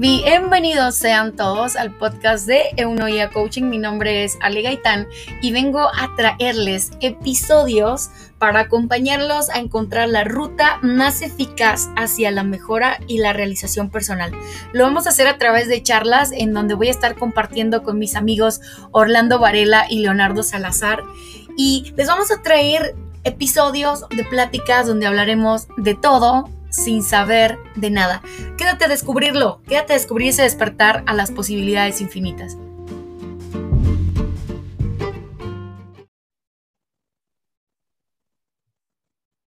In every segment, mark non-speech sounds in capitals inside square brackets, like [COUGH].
Bienvenidos sean todos al podcast de Eunoia Coaching. Mi nombre es Ale Gaitán y vengo a traerles episodios para acompañarlos a encontrar la ruta más eficaz hacia la mejora y la realización personal. Lo vamos a hacer a través de charlas en donde voy a estar compartiendo con mis amigos Orlando Varela y Leonardo Salazar y les vamos a traer episodios de pláticas donde hablaremos de todo sin saber de nada. Quédate a descubrirlo, quédate a descubrir ese despertar a las posibilidades infinitas.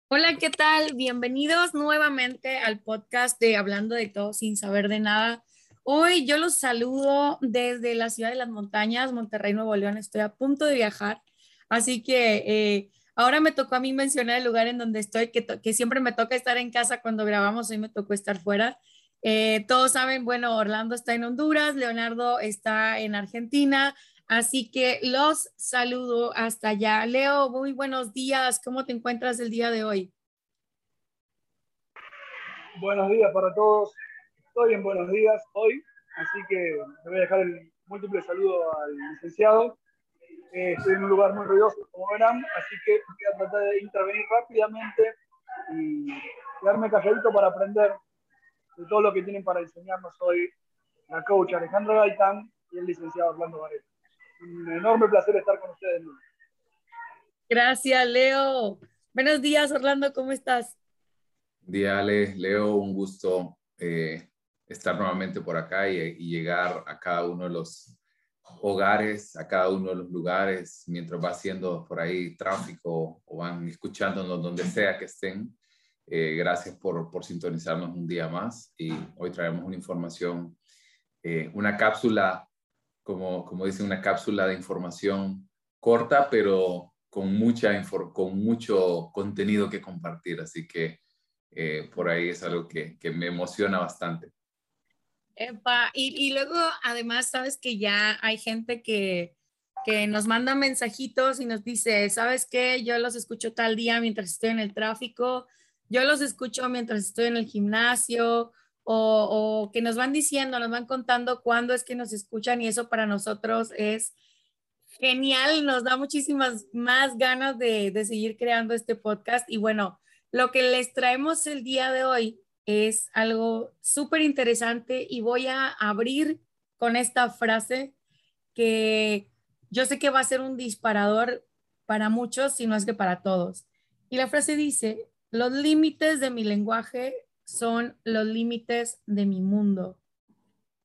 Hola, ¿qué tal? Bienvenidos nuevamente al podcast de Hablando de todo sin saber de nada. Hoy yo los saludo desde la ciudad de las montañas, Monterrey, Nuevo León. Estoy a punto de viajar, así que eh, Ahora me tocó a mí mencionar el lugar en donde estoy, que, siempre me toca estar en casa cuando grabamos, hoy me tocó estar fuera. Eh, todos saben, bueno, Orlando está en Honduras, Leonardo está en Argentina, así que los saludo hasta allá. Leo, muy buenos días, ¿cómo te encuentras el día de hoy? Buenos días para todos, estoy en buenos días hoy, así que te voy a dejar el múltiple saludo al licenciado eh, estoy en un lugar muy ruidoso, como verán, así que voy a tratar de intervenir rápidamente y quedarme calladito para aprender de todo lo que tienen para enseñarnos hoy la coach Alejandra Gaitán y el licenciado Orlando Varela. Un enorme placer estar con ustedes. Gracias, Leo. Buenos días, Orlando, ¿cómo estás? Día, Ale. Leo, un gusto eh, estar nuevamente por acá y, y, llegar a cada uno de los hogares, a cada uno de los lugares, mientras va haciendo por ahí tráfico o van escuchándonos donde sea que estén. Eh, gracias por, por, sintonizarnos un día más y hoy traemos una información, eh, una cápsula, como, como dice, una cápsula de información corta, pero con, mucha con mucho contenido que compartir. Así que eh, por ahí es algo que, que me emociona bastante y, luego, además, sabes que ya hay gente que, que nos manda mensajitos y nos dice, ¿sabes qué? Yo los escucho tal día mientras estoy en el tráfico, yo los escucho mientras estoy en el gimnasio, o, o, que nos van diciendo, nos van contando cuándo es que nos escuchan y eso para nosotros es genial, nos da muchísimas más ganas de, de seguir creando este podcast. Y bueno, lo que les traemos el día de hoy es algo súper interesante y voy a abrir con esta frase que yo sé que va a ser un disparador para muchos, si no es que para todos. Y la frase dice, los límites de mi lenguaje son los límites de mi mundo.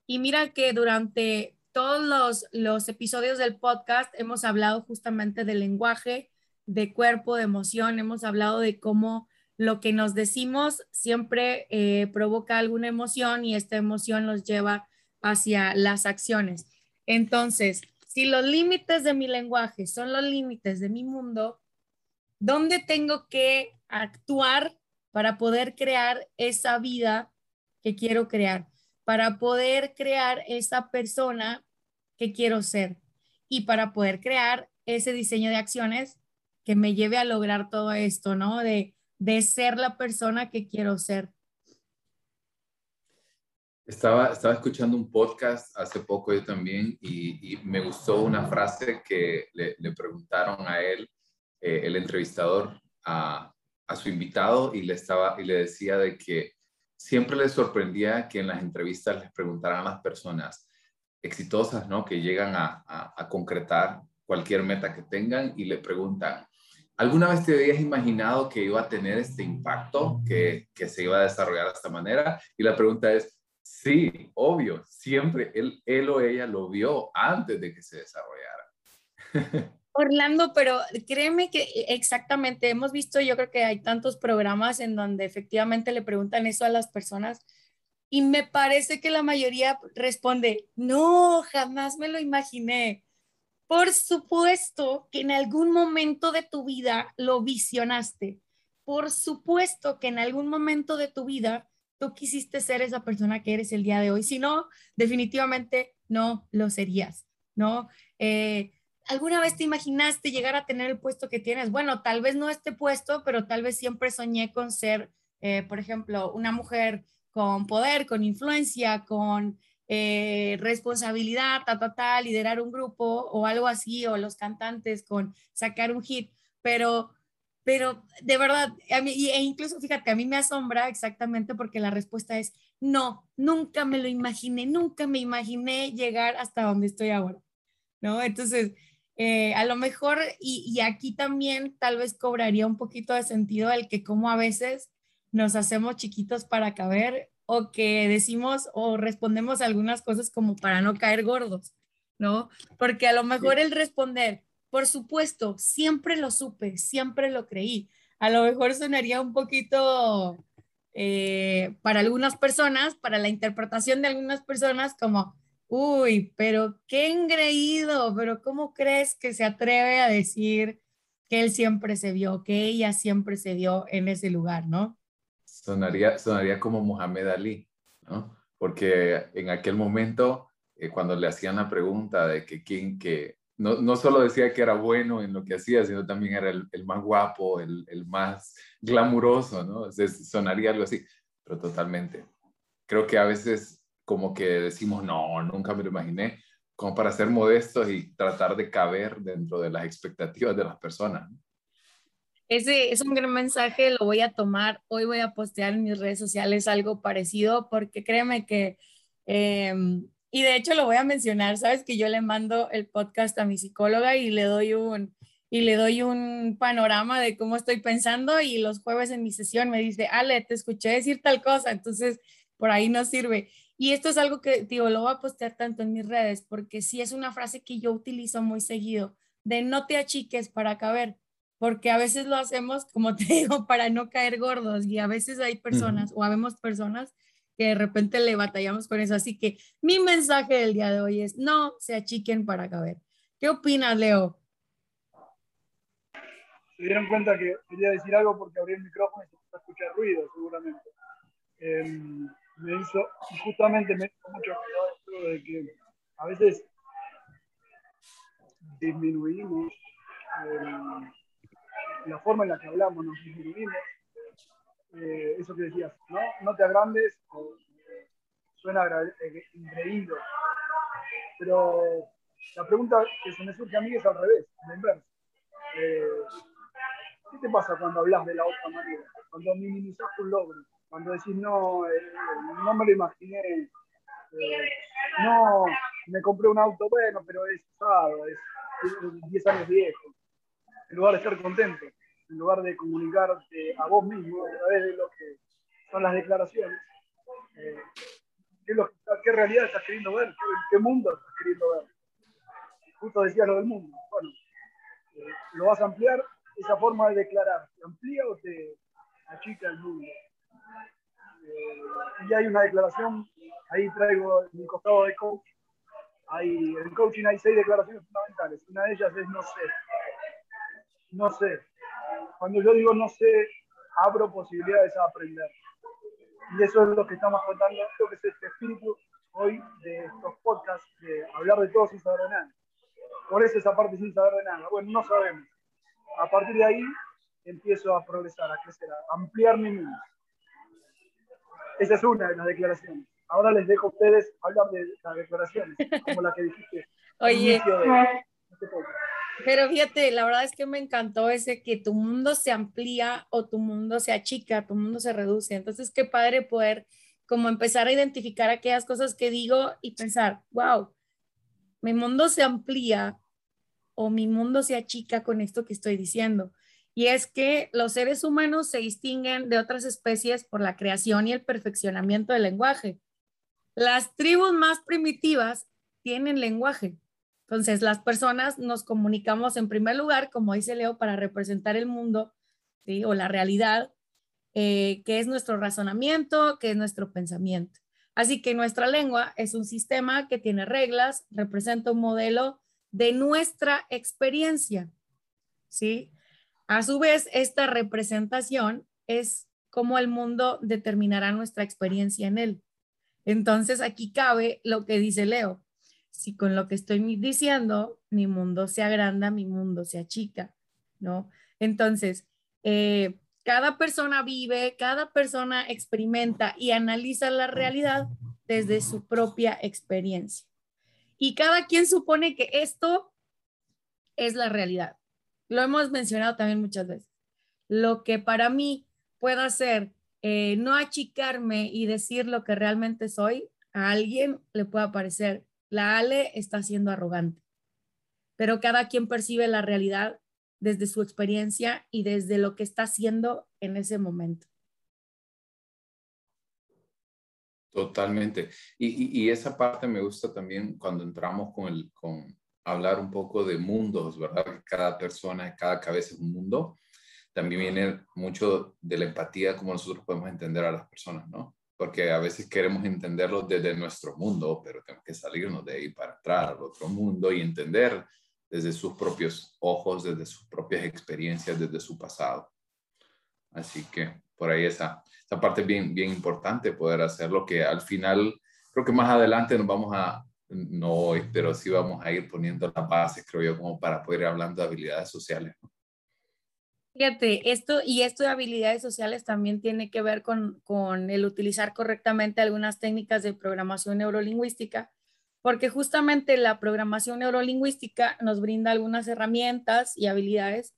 Y mira que durante todos los, los episodios del podcast hemos hablado justamente del lenguaje, de cuerpo, de emoción, hemos hablado de cómo lo que nos decimos siempre eh, provoca alguna emoción y esta emoción nos lleva hacia las acciones. Entonces, si los límites de mi lenguaje son los límites de mi mundo, ¿dónde tengo que actuar para poder crear esa vida que quiero crear? Para poder crear esa persona que quiero ser y para poder crear ese diseño de acciones que me lleve a lograr todo esto, ¿no? De de ser la persona que quiero ser. Estaba, estaba escuchando un podcast hace poco yo también y, me gustó una frase que le, preguntaron a él, eh, el entrevistador, a, a, su invitado y le, estaba, y le decía de que siempre le sorprendía que en las entrevistas les preguntaran a las personas exitosas, ¿no? Que llegan a, a concretar cualquier meta que tengan y le preguntan, ¿Alguna vez te habías imaginado que iba a tener este impacto, que, que, se iba a desarrollar de esta manera? Y la pregunta es, sí, obvio, siempre él, él o ella lo vio antes de que se desarrollara. [LAUGHS] Orlando, pero créeme que exactamente hemos visto, yo creo que hay tantos programas en donde efectivamente le preguntan eso a las personas y me parece que la mayoría responde, no, jamás me lo imaginé. Por supuesto que en algún momento de tu vida lo visionaste. Por supuesto que en algún momento de tu vida tú quisiste ser esa persona que eres el día de hoy. Si no, definitivamente no lo serías, ¿no? Eh, ¿Alguna vez te imaginaste llegar a tener el puesto que tienes? Bueno, tal vez no este puesto, pero tal vez siempre soñé con ser, eh, por ejemplo, una mujer con poder, con influencia, con eh, responsabilidad, ta, ta, ta, liderar un grupo o algo así, o los cantantes con sacar un hit, pero, pero de verdad, a mí, e incluso fíjate, a mí me asombra exactamente porque la respuesta es no, nunca me lo imaginé, nunca me imaginé llegar hasta donde estoy ahora, ¿no? Entonces, eh, a lo mejor, y, y, aquí también tal vez cobraría un poquito de sentido el que como a veces nos hacemos chiquitos para caber o que decimos o respondemos algunas cosas como para no caer gordos, ¿no? Porque a lo mejor el responder, por supuesto, siempre lo supe, siempre lo creí. A lo mejor sonaría un poquito eh, para algunas personas, para la interpretación de algunas personas, como, uy, pero qué engreído, pero ¿cómo crees que se atreve a decir que él siempre se vio, que ella siempre se vio en ese lugar, ¿no? Sonaría, sonaría como Mohamed Ali, ¿no? Porque en aquel momento, eh, cuando le hacían la pregunta de que quién, que no, no, solo decía que era bueno en lo que hacía, sino también era el, más guapo, el, el, más glamuroso, ¿no? Entonces, sonaría algo así, pero totalmente. Creo que a veces como que decimos, no, nunca me lo imaginé, como para ser modestos y tratar de caber dentro de las expectativas de las personas. ¿no? Ese es un gran mensaje, lo voy a tomar. Hoy voy a postear en mis redes sociales algo parecido porque créeme que, em, y de hecho lo voy a mencionar, sabes que yo le mando el podcast a mi psicóloga y le doy un, y le doy un panorama de cómo estoy pensando y los jueves en mi sesión me dice, Ale, te escuché decir tal cosa, entonces por ahí no sirve. Y esto es algo que, digo, lo voy a postear tanto en mis redes porque sí es una frase que yo utilizo muy seguido, de no te achiques para caber porque a veces lo hacemos, como te [LAUGHS] digo, para no caer gordos y a veces hay personas o habemos personas que de repente le batallamos con eso. Así que mi mensaje del día de hoy es no se achiquen para caber. ¿Qué opinas, Leo? Se dieron cuenta que quería decir algo porque abrí el micrófono y se a escuchar ruido, seguramente. Em, me hizo, justamente me hizo mucho cuidado de que a veces disminuimos la forma en la que hablamos, nos disminuimos. Eh, eso que decías, ¿no? No te agrandes, suena eh, increíble. Pero la pregunta que se me surge a mí es al revés, la inversa. Eh, ¿Qué te pasa cuando hablas de la otra manera? Cuando minimizas un logro, cuando decís, no, no me lo imaginé, no, me compré un auto bueno, pero es usado, es 10 años viejo en lugar de estar contento, en lugar de comunicarte a vos mismo a través de lo que son las declaraciones, eh, ¿qué, realidad estás queriendo ver? ¿Qué, mundo estás queriendo ver? Justo decía lo del mundo. Bueno, eh, lo vas a ampliar, esa forma de declarar, ¿te amplía o te achica el mundo? Eh, y hay una declaración, ahí traigo mi costado de coach. Hay, en coaching hay seis declaraciones fundamentales. Una de ellas es no sé no sé. Cuando yo digo no sé, abro posibilidades a aprender. Y eso es lo que estamos contando, lo que es este espíritu hoy de estos podcasts, de hablar de todo sin saber de nada. Por eso esa parte sin saber de nada. Bueno, no sabemos. A partir de ahí empiezo a progresar, a crecer, a ampliar mi mundo. Esa es una de las declaraciones. Ahora les dejo a ustedes hablar de las declaraciones, como la que dijiste. Oye, este pero fíjate, la verdad es que me encantó ese que tu mundo se amplía o tu mundo se achica, tu mundo se reduce. Entonces, qué padre poder como empezar a identificar aquellas cosas que digo y pensar, wow, mi mundo se amplía o mi mundo se achica con esto que estoy diciendo. Y es que los seres humanos se distinguen de otras especies por la creación y el perfeccionamiento del lenguaje. Las tribus más primitivas tienen lenguaje, entonces, las personas nos comunicamos en primer lugar, como dice Leo, para representar el mundo o la realidad, eh, que es nuestro razonamiento, que es nuestro pensamiento. Así que nuestra lengua es un sistema que tiene reglas, representa un modelo de nuestra experiencia. ¿sí? A su vez, esta representación es cómo el mundo determinará nuestra experiencia en él. Entonces, aquí cabe lo que dice Leo si con lo que estoy diciendo mi mundo se agranda, mi mundo se achica, ¿no? Entonces, eh, cada persona vive, cada persona experimenta y analiza la realidad desde su propia experiencia. Y cada quien supone que esto es la realidad. Lo hemos mencionado también muchas veces. Lo que para mí pueda ser eh, no achicarme y decir lo que realmente soy, a alguien le pueda parecer, la Ale está siendo arrogante. Pero cada quien percibe la realidad desde su experiencia y desde lo que está haciendo en ese momento. Totalmente. Y, esa parte me gusta también cuando entramos con, el, con hablar un poco de mundos, ¿verdad? Cada persona, cada cabeza es un mundo. También viene mucho de la empatía, como nosotros podemos entender a las personas, ¿no? Porque a veces queremos entenderlo desde nuestro mundo, pero tenemos que salirnos de ahí para entrar al otro mundo y entender desde sus propios ojos, desde sus propias experiencias, desde su pasado. Así que por ahí esa, esa parte bien, bien importante, poder hacerlo, que al final, creo que más adelante nos vamos a, no hoy, pero sí vamos a ir poniendo las bases, creo yo, como para poder ir hablando de habilidades sociales. Fíjate, esto y esto de habilidades sociales también tiene que ver con, con el utilizar correctamente algunas técnicas de programación neurolingüística porque justamente la programación neurolingüística nos brinda algunas herramientas y habilidades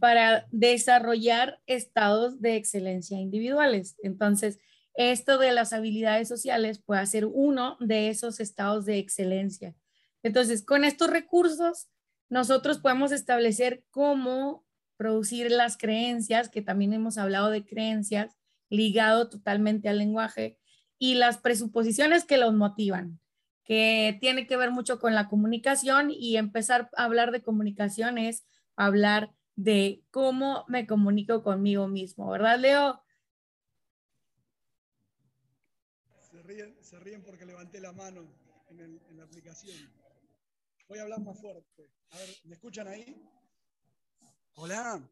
para desarrollar estados de excelencia individuales. Entonces, esto de las habilidades sociales puede ser uno de esos estados de excelencia. Entonces, con estos recursos, nosotros podemos establecer cómo producir las creencias, que también hemos hablado de creencias, ligado totalmente al lenguaje, y las presuposiciones que los motivan que tiene que ver mucho con la comunicación y empezar a hablar de comunicación es hablar de cómo me comunico conmigo mismo, ¿verdad, Leo? Se ríen, porque levanté la mano en, la aplicación. Voy a hablar más fuerte. A ver, ¿me escuchan ahí? Hola.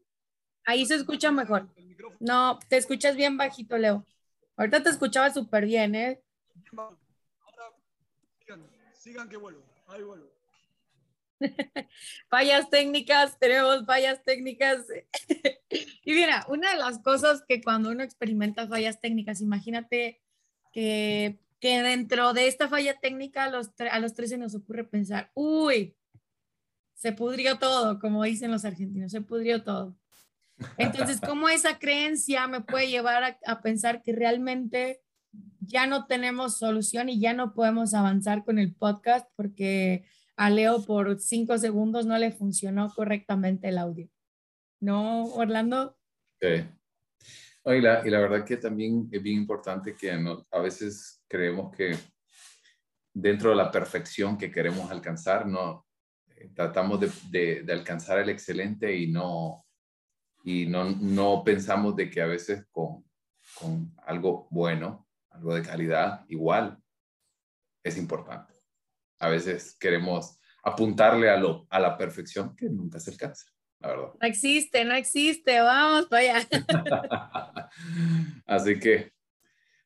Ahí se escucha mejor. No, te escuchas bien bajito, Leo. Ahorita te escuchaba súper bien, ¿eh? Sigan, que vuelvo. Ahí vuelvo. [LAUGHS] fallas técnicas, tenemos fallas técnicas. [LAUGHS] y mira, una de las cosas que cuando uno experimenta fallas técnicas, imagínate que, que dentro de esta falla técnica a los, a los tres se nos ocurre pensar, uy, se pudrió todo, como dicen los argentinos, se pudrió todo. Entonces, [LAUGHS] ¿cómo esa creencia me puede llevar a pensar que realmente ya no tenemos solución y ya no podemos avanzar con el podcast porque a Leo por cinco segundos no le funcionó correctamente el audio. ¿No, Orlando? Sí. y, la, verdad que también es bien importante que a veces creemos que dentro de la perfección que queremos alcanzar, no tratamos de, de, alcanzar el excelente y no, y no, no pensamos de que a veces con, con algo bueno algo de calidad, igual es importante. A veces queremos apuntarle a, lo, a la perfección que nunca se alcanza, la verdad. No existe, no existe, vamos para allá. [LAUGHS] Así que,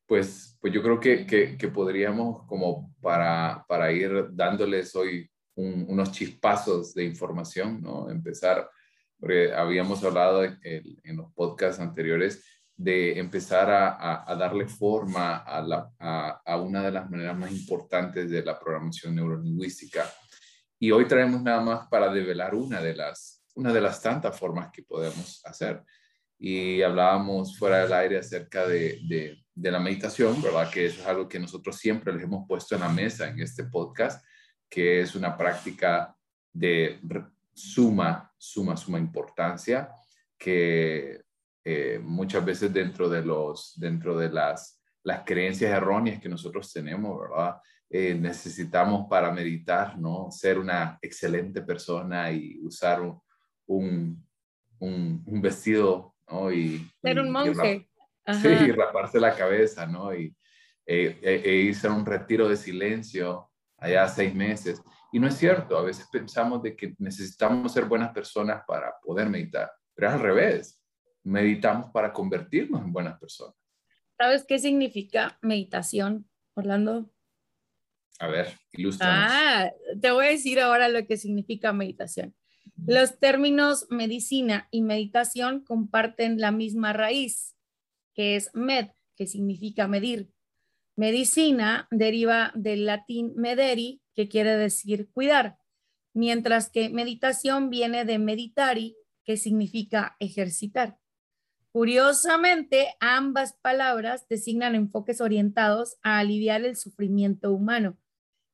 pues, pues yo creo que, que, podríamos como para, para ir dándoles hoy unos chispazos de información, ¿no? Empezar, porque habíamos hablado en los podcasts anteriores de empezar a, darle forma a, una de las maneras más importantes de la programación neurolingüística. Y hoy traemos nada más para develar una de las, una de las tantas formas que podemos hacer. Y hablábamos fuera del aire acerca de, de la meditación, ¿verdad? Que eso es algo que nosotros siempre les hemos puesto en la mesa en este podcast, que es una práctica de suma, suma, suma importancia que eh, muchas veces dentro de, los, dentro de las, las creencias erróneas que nosotros tenemos, ¿verdad? Eh, necesitamos para meditar, ¿no? Ser una excelente persona y usar un, un, un, vestido, ¿no? Y, Ser un monje. sí, y raparse la cabeza, ¿no? Y e, e, e irse a un retiro de silencio allá seis meses. Y no es cierto, a veces pensamos de que necesitamos ser buenas personas para poder meditar, pero es al revés meditamos para convertirnos en buenas personas. ¿Sabes qué significa meditación, Orlando? A ver, ilústranos. Ah, te voy a decir ahora lo que significa meditación. Los términos medicina y meditación comparten la misma raíz, que es med, que significa medir. Medicina deriva del latín mederi, que quiere decir cuidar, mientras que meditación viene de meditari, que significa ejercitar. Curiosamente, ambas palabras designan enfoques orientados a aliviar el sufrimiento humano.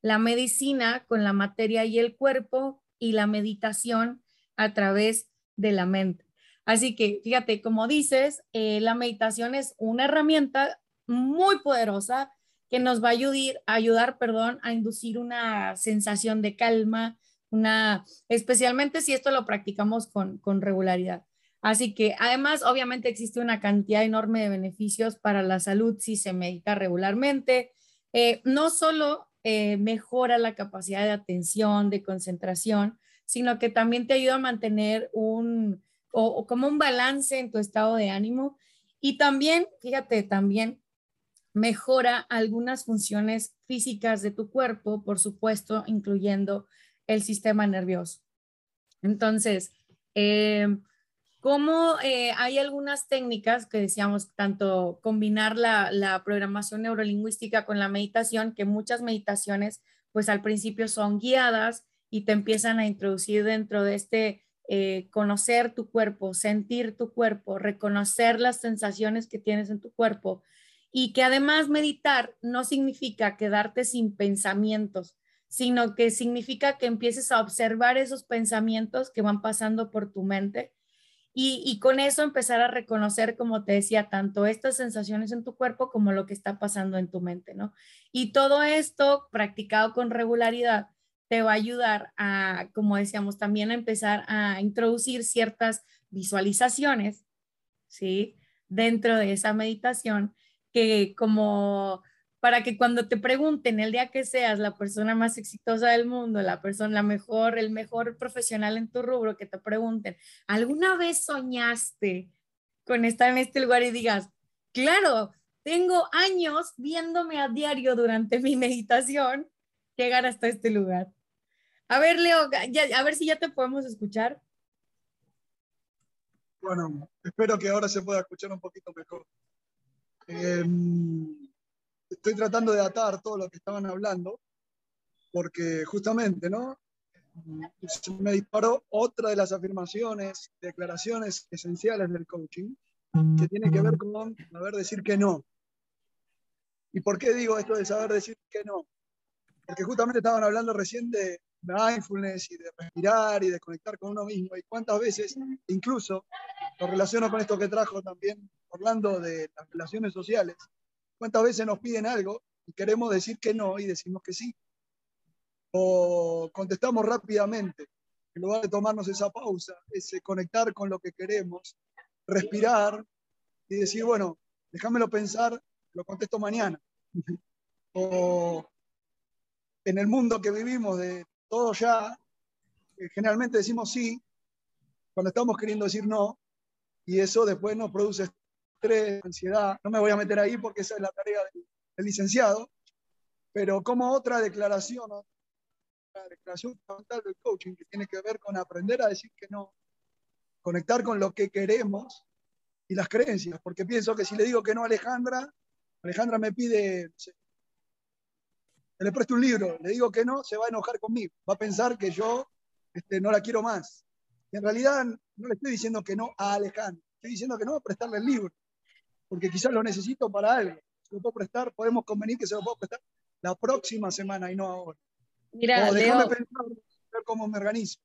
La medicina con la materia y el cuerpo y la meditación a través de la mente. Así que, fíjate, como dices, eh, la meditación es una herramienta muy poderosa que nos va a ayudar, ayudar perdón, a inducir una sensación de calma, una, especialmente si esto lo practicamos con, con regularidad. Así que además, obviamente existe una cantidad enorme de beneficios para la salud si se medita regularmente. Eh, no solo eh, mejora la capacidad de atención, de concentración, sino que también te ayuda a mantener un, o, como un balance en tu estado de ánimo. Y también, fíjate, también mejora algunas funciones físicas de tu cuerpo, por supuesto, incluyendo el sistema nervioso. Entonces, eh, ¿Cómo eh, hay algunas técnicas que decíamos, tanto combinar la, programación neurolingüística con la meditación, que muchas meditaciones, pues al principio son guiadas y te empiezan a introducir dentro de este eh, conocer tu cuerpo, sentir tu cuerpo, reconocer las sensaciones que tienes en tu cuerpo y que además meditar no significa quedarte sin pensamientos, sino que significa que empieces a observar esos pensamientos que van pasando por tu mente y, con eso empezar a reconocer, como te decía, tanto estas sensaciones en tu cuerpo como lo que está pasando en tu mente, ¿no? Y todo esto practicado con regularidad te va a ayudar a, como decíamos, también a empezar a introducir ciertas visualizaciones, ¿sí? Dentro de esa meditación que como para que cuando te pregunten el día que seas la persona más exitosa del mundo, la persona la mejor, el mejor profesional en tu rubro, que te pregunten, ¿alguna vez soñaste con estar en este lugar y digas, claro, tengo años viéndome a diario durante mi meditación llegar hasta este lugar? A ver, Leo, a ver si ya te podemos escuchar. Bueno, espero que ahora se pueda escuchar un poquito mejor. Eh, estoy tratando de atar todo lo que estaban hablando, porque justamente, ¿no? Me disparó otra de las afirmaciones, declaraciones esenciales del coaching, que tiene que ver con saber decir que no. ¿Y por qué digo esto de saber decir que no? Porque justamente estaban hablando recién de mindfulness y de respirar y de conectar con uno mismo. Y cuántas veces, incluso, lo relaciono con esto que trajo también Orlando de las relaciones sociales, ¿Cuántas veces nos piden algo y queremos decir que no y decimos que sí? O contestamos rápidamente, en lugar de tomarnos esa pausa, ese conectar con lo que queremos, respirar y decir, bueno, déjamelo pensar, lo contesto mañana. [LAUGHS] o en el mundo que vivimos de todo ya, eh, generalmente decimos sí cuando estamos queriendo decir no, y eso después nos produce ansiedad. No me voy a meter ahí porque esa es la tarea del, licenciado, pero como otra declaración, la declaración fundamental del coaching que tiene que ver con aprender a decir que no, conectar con lo que queremos y las creencias, porque pienso que si le digo que no a Alejandra, Alejandra me pide, le presto un libro, le digo que no, se va a enojar conmigo, va a pensar que yo este, no la quiero más. Y en realidad no le estoy diciendo que no a Alejandra, estoy diciendo que no a prestarle el libro porque quizás lo necesito para algo. Se lo puedo prestar, podemos convenir que se lo puedo prestar la próxima semana y no ahora. Mira, o déjame pensar, ver cómo me organizo.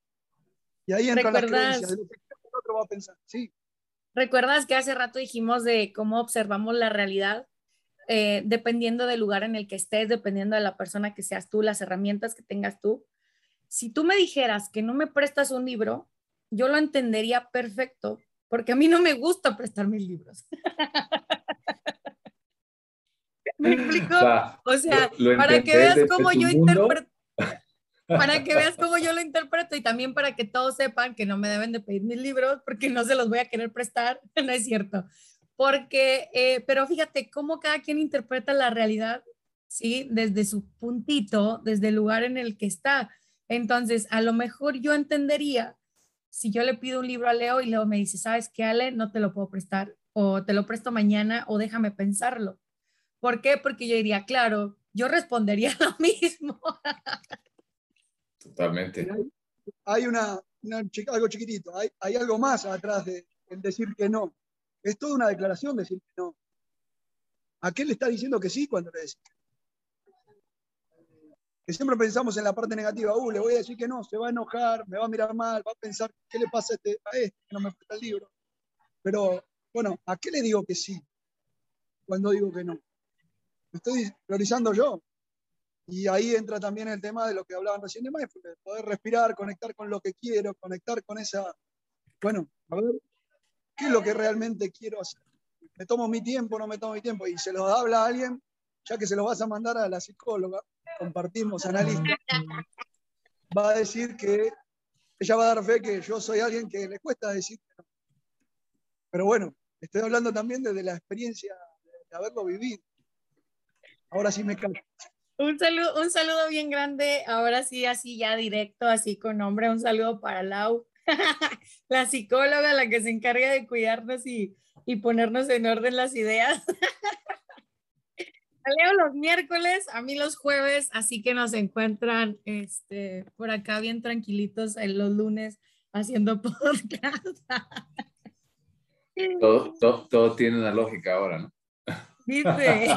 Y ahí entra la creencia de lo que el otro va a pensar. Sí. ¿Recuerdas que hace rato dijimos de cómo observamos la realidad? Eh, dependiendo del lugar en el que estés, dependiendo de la persona que seas tú, las herramientas que tengas tú. Si tú me dijeras que no me prestas un libro, yo lo entendería perfecto, porque a mí no me gusta prestar mis libros. [LAUGHS] ¿Me explico? O sea, para que veas cómo yo interpreto. [LAUGHS] Para que veas cómo yo lo interpreto y también para que todos sepan que no me deben de pedir mis libros porque no se los voy a querer prestar, [LAUGHS] no es cierto. Porque, eh, pero fíjate cómo cada quien interpreta la realidad, ¿sí? Desde su puntito, desde el lugar en el que está. Entonces, a lo mejor yo entendería si yo le pido un libro a Leo y Leo me dice, ¿sabes qué, Ale? No te lo puedo prestar o te lo presto mañana o déjame pensarlo. ¿Por qué? Porque yo diría, claro, yo respondería [LAUGHS] lo mismo. Totalmente. Hay una, algo chiquitito, hay, hay, algo más atrás de el decir que no. Es toda una declaración decir que no. ¿A qué le está diciendo que sí cuando le decís? Que siempre pensamos en la parte negativa, uh, le voy a decir que no, se va a enojar, me va a mirar mal, va a pensar, ¿qué le pasa a este, a este que no me presta el libro? Pero, bueno, ¿a qué le digo que sí cuando digo que no? Me estoy priorizando yo. Y ahí entra también el tema de lo que hablaban recién de mindfulness, poder respirar, conectar con lo que quiero, conectar con esa, bueno, a ver, ¿qué es lo que realmente quiero hacer? ¿Me tomo mi tiempo, no me tomo mi tiempo? Y se lo habla a alguien, ya que se lo vas a mandar a la psicóloga, compartimos analista, va a decir que ella va a dar fe que yo soy alguien que le cuesta decir. Pero bueno, estoy hablando también desde la experiencia de haberlo vivido. Ahora sí me callo. Un saludo, un saludo bien grande, ahora sí, así ya directo, así con nombre, un saludo para Lau, [LAUGHS] la psicóloga, la que se encarga de cuidarnos y, y ponernos en orden las ideas. [LAUGHS] Leo los miércoles, a mí los jueves, así que nos encuentran este, por acá bien tranquilitos en los lunes haciendo [LAUGHS] podcast. Todo, todo, todo tiene una lógica ahora, ¿no? Dice.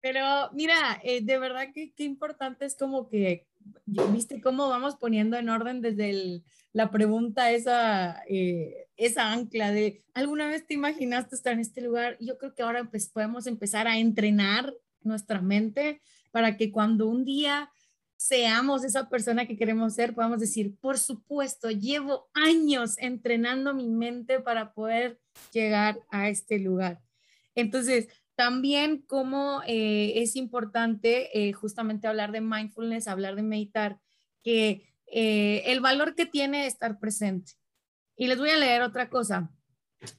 Pero mira, eh, de verdad que qué importante es como que, viste cómo vamos poniendo en orden desde la pregunta, esa, eh, esa ancla de, ¿alguna vez te imaginaste estar en este lugar? Yo creo que ahora pues, podemos empezar a entrenar nuestra mente para que cuando un día seamos esa persona que queremos ser, podamos decir, por supuesto, llevo años entrenando mi mente para poder llegar a este lugar. Entonces, también como eh, es importante eh, justamente hablar de mindfulness, hablar de meditar, que eh, el valor que tiene estar presente. Y les voy a leer otra cosa,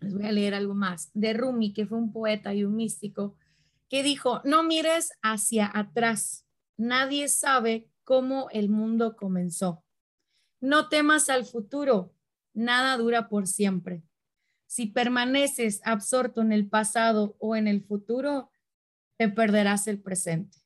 les voy a leer algo más, de Rumi, que fue un poeta y un místico, que dijo, no mires hacia atrás, nadie sabe cómo el mundo comenzó. No temas al futuro, nada dura por siempre. Si permaneces absorto en el pasado o en el futuro, te perderás el presente.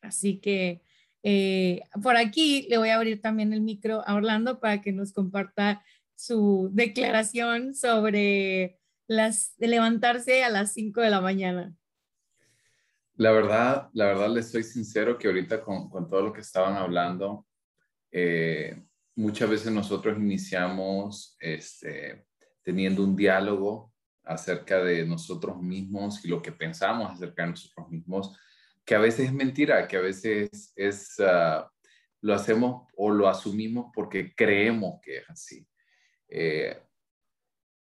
Así que eh, por aquí le voy a abrir también el micro a Orlando para que nos comparta su declaración sobre las, de levantarse a las 5 de la mañana. La verdad, la verdad les soy sincero que ahorita con, con todo lo que estaban hablando, eh, muchas veces nosotros iniciamos este, teniendo un diálogo acerca de nosotros mismos y lo que pensamos acerca de nosotros mismos, que a veces es mentira, que a veces es, ah, lo hacemos o lo asumimos porque creemos que es así. Eh,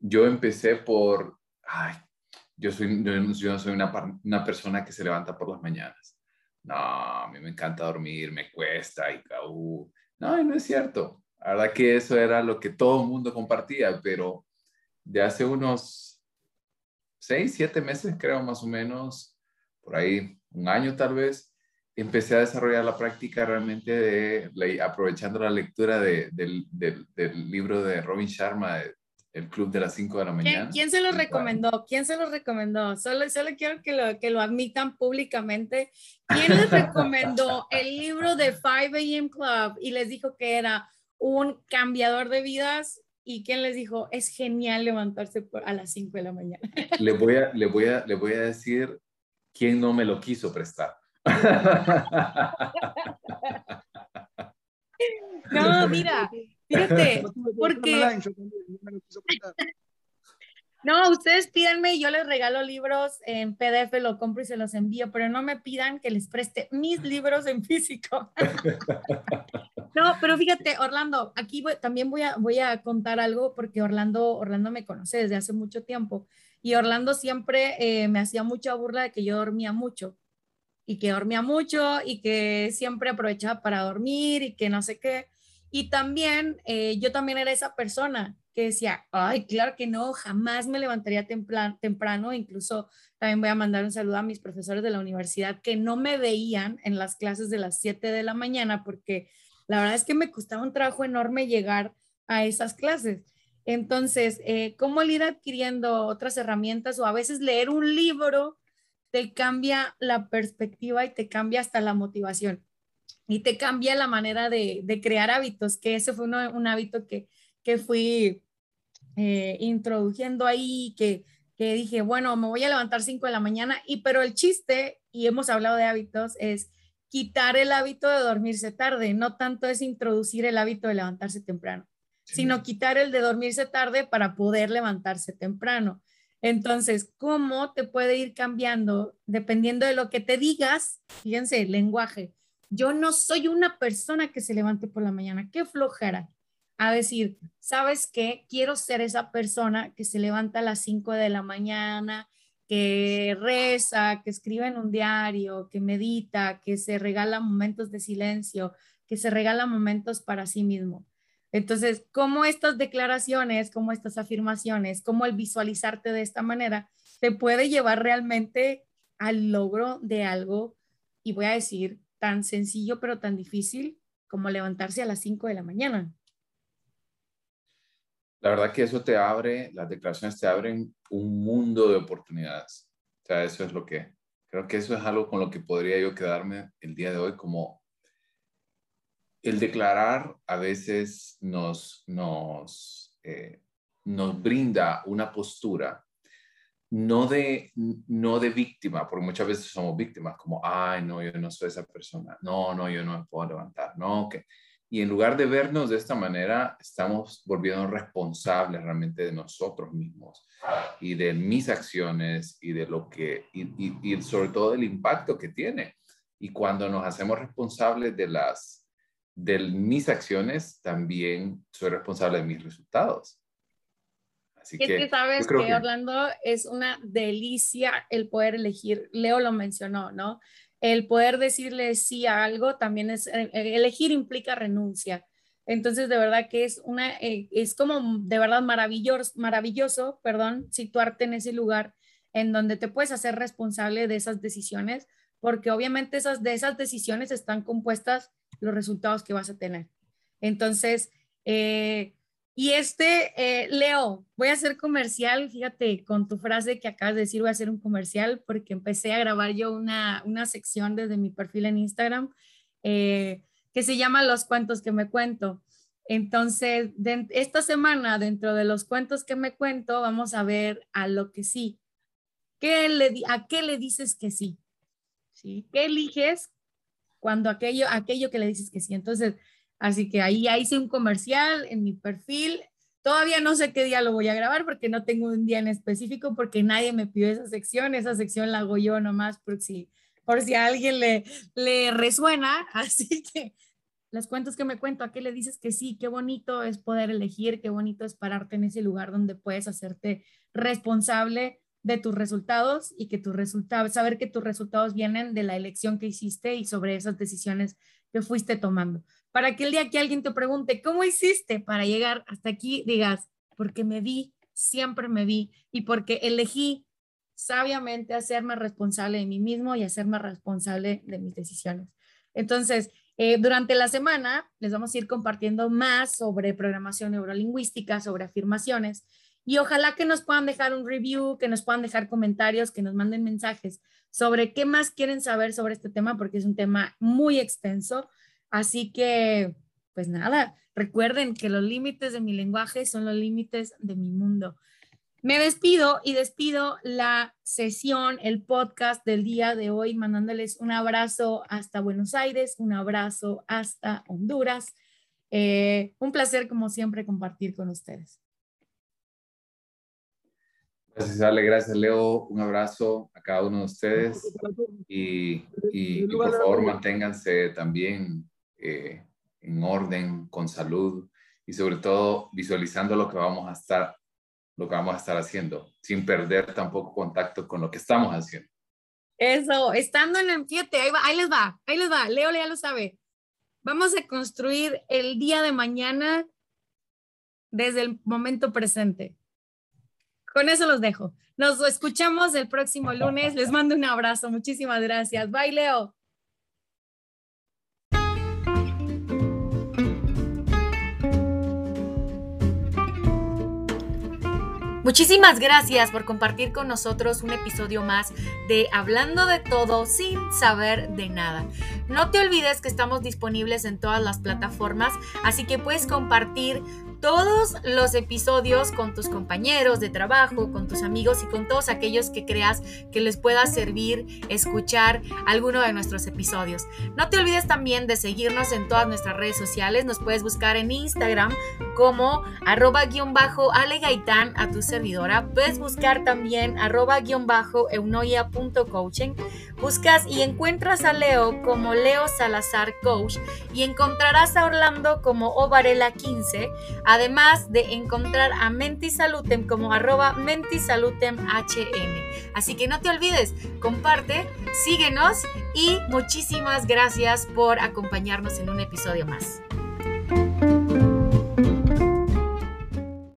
yo empecé por, ay, yo, soy, yo, no soy una, una, persona que se levanta por las mañanas. No, a mí me encanta dormir, me cuesta y uh, no, no es cierto. La verdad que eso era lo que todo el mundo compartía, pero de hace unos seis, siete meses, creo más o menos, por ahí un año tal vez, empecé a desarrollar la práctica realmente de, aprovechando la lectura de, del, libro de Robin Sharma, El Club de las 5 de la mañana. ¿Quién, se lo recomendó? ¿Quién se lo recomendó? Solo, solo quiero que lo, que lo admitan públicamente. ¿Quién les recomendó el libro de 5 a.m. Club y les dijo que era un cambiador de vidas? ¿Y quién les dijo, es genial levantarse a las 5 de la mañana? [LAUGHS] Le voy, a, le, voy a, le voy a decir quién no me lo quiso prestar. [LAUGHS] No, mira, fíjate, [LAUGHS] porque... No, ustedes pídanme y yo les regalo libros en PDF, lo compro y se los envío, pero no me pidan que les preste mis libros en físico. No, pero fíjate, Orlando, aquí también voy a, voy a contar algo porque Orlando, Orlando me conoce desde hace mucho tiempo y Orlando siempre eh, me hacía mucha burla de que yo dormía mucho y que dormía mucho y que siempre aprovechaba para dormir y que no sé qué. Y también eh, yo también era esa persona que decía, ay, claro que no, jamás me levantaría temprano, temprano. Incluso también voy a mandar un saludo a mis profesores de la universidad que no me veían en las clases de las 7 de la mañana porque la verdad es que me costaba un trabajo enorme llegar a esas clases. Entonces, eh, ¿cómo ir adquiriendo otras herramientas o a veces leer un libro te cambia la perspectiva y te cambia hasta la motivación y te cambia la manera de, crear hábitos, que ese fue un hábito que, que fui eh, introduciendo ahí, que, que dije, bueno, me voy a levantar 5 de la mañana, y pero el chiste, y hemos hablado de hábitos, es quitar el hábito de dormirse tarde, no tanto es introducir el hábito de levantarse temprano, sino quitar el de dormirse tarde para poder levantarse temprano. Entonces, ¿cómo te puede ir cambiando dependiendo de lo que te digas? Fíjense, el lenguaje. Yo no soy una persona que se levante por la mañana, qué flojera a decir, ¿sabes qué? Quiero ser esa persona que se levanta a las 5 de la mañana, que reza, que escribe en un diario, que medita, que se regala momentos de silencio, que se regala momentos para sí mismo. Entonces, ¿cómo estas declaraciones, cómo estas afirmaciones, cómo el visualizarte de esta manera te puede llevar realmente al logro de algo, y voy a decir, tan sencillo pero tan difícil como levantarse a las 5 de la mañana? La verdad que eso te abre, las declaraciones te abren un mundo de oportunidades. O sea, eso es lo que, creo que eso es algo con lo que podría yo quedarme el día de hoy, como el declarar a veces nos, nos, eh, nos brinda una postura no de, no de víctima, porque muchas veces somos víctimas, como, ay, no, yo no soy esa persona, no, no, yo no me puedo levantar, no, que y en lugar de vernos de esta manera, estamos volviendo responsables realmente de nosotros mismos y de mis acciones y de lo que, y, sobre todo del impacto que tiene. Y cuando nos hacemos responsables de las, de mis acciones, también soy responsable de mis resultados. Así que, que sabes que, que Orlando es una delicia el poder elegir. Leo lo mencionó, ¿no? El poder decirle sí a algo también es, eh, eh, elegir implica renuncia. Entonces, de verdad que es una, eh, es como de verdad maravilloso, maravilloso, perdón, situarte en ese lugar en donde te puedes hacer responsable de esas decisiones, porque obviamente esas, de esas decisiones están compuestas los resultados que vas a tener. Entonces, y este, eh, Leo, voy a hacer comercial, fíjate, con tu frase que acabas de decir, voy a hacer un comercial porque empecé a grabar yo una, una sección desde mi perfil en Instagram eh, que se llama Los cuentos que me cuento. Entonces, esta semana, dentro de los cuentos que me cuento, vamos a ver a lo que sí. ¿Qué le, ¿A qué le dices que sí? ¿Sí? ¿Qué eliges cuando aquello, aquello que le dices que sí? Entonces, Así que ahí ya hice un comercial en mi perfil. Todavía no sé qué día lo voy a grabar porque no tengo un día en específico porque nadie me pidió esa sección. Esa sección la hago yo nomás por si, por si a alguien le, le resuena. [LAUGHS] Así que los cuentos que me cuento, ¿a qué le dices que sí? Qué bonito es poder elegir, qué bonito es pararte en ese lugar donde puedes hacerte responsable de tus resultados y que tus resultados, saber que tus resultados vienen de la elección que hiciste y sobre esas decisiones que fuiste tomando para que el día que alguien te pregunte, ¿cómo hiciste para llegar hasta aquí? Digas, porque me vi, siempre me vi y porque elegí sabiamente hacerme responsable de mí mismo y hacerme responsable de mis decisiones. Entonces, eh, durante la semana les vamos a ir compartiendo más sobre programación neurolingüística, sobre afirmaciones y ojalá que nos puedan dejar un review, que nos puedan dejar comentarios, que nos manden mensajes sobre qué más quieren saber sobre este tema porque es un tema muy extenso Así que, pues nada, recuerden que los límites de mi lenguaje son los límites de mi mundo. Me despido y despido la sesión, el podcast del día de hoy, mandándoles un abrazo hasta Buenos Aires, un abrazo hasta Honduras. Eh, un placer, como siempre, compartir con ustedes. Gracias, Ale. Gracias, Leo. Un abrazo a cada uno de ustedes. Y, y por favor, manténganse también eh, en orden, con salud y sobre todo visualizando lo que vamos a estar lo que vamos a estar haciendo, sin perder tampoco contacto con lo que estamos haciendo. Eso, estando en el, fíjate, ahí, ahí les va, ahí les va, Leo ya lo sabe. Vamos a construir el día de mañana desde el momento presente. Con eso los dejo. Nos escuchamos el próximo lunes. Les mando un abrazo. Muchísimas gracias. Bye, Leo. Muchísimas gracias por compartir con nosotros un episodio más de Hablando de todo sin saber de nada. No te olvides que estamos disponibles en todas las plataformas, así que puedes compartir todos los episodios con tus compañeros de trabajo, con tus amigos y con todos aquellos que creas que les pueda servir escuchar alguno de nuestros episodios. No te olvides también de seguirnos en todas nuestras redes sociales. Nos puedes buscar en Instagram como arroba guion bajo alegaitán a tu servidora. Puedes buscar también arroba guion bajo eunoia.coaching. Buscas y encuentras a Leo como Leo Salazar Coach y encontrarás a Orlando como Ovarela 15 además de encontrar a Mentisalutem como arroba mentisalutemhn. Así que no te olvides, comparte, síguenos y muchísimas gracias por acompañarnos en un episodio más.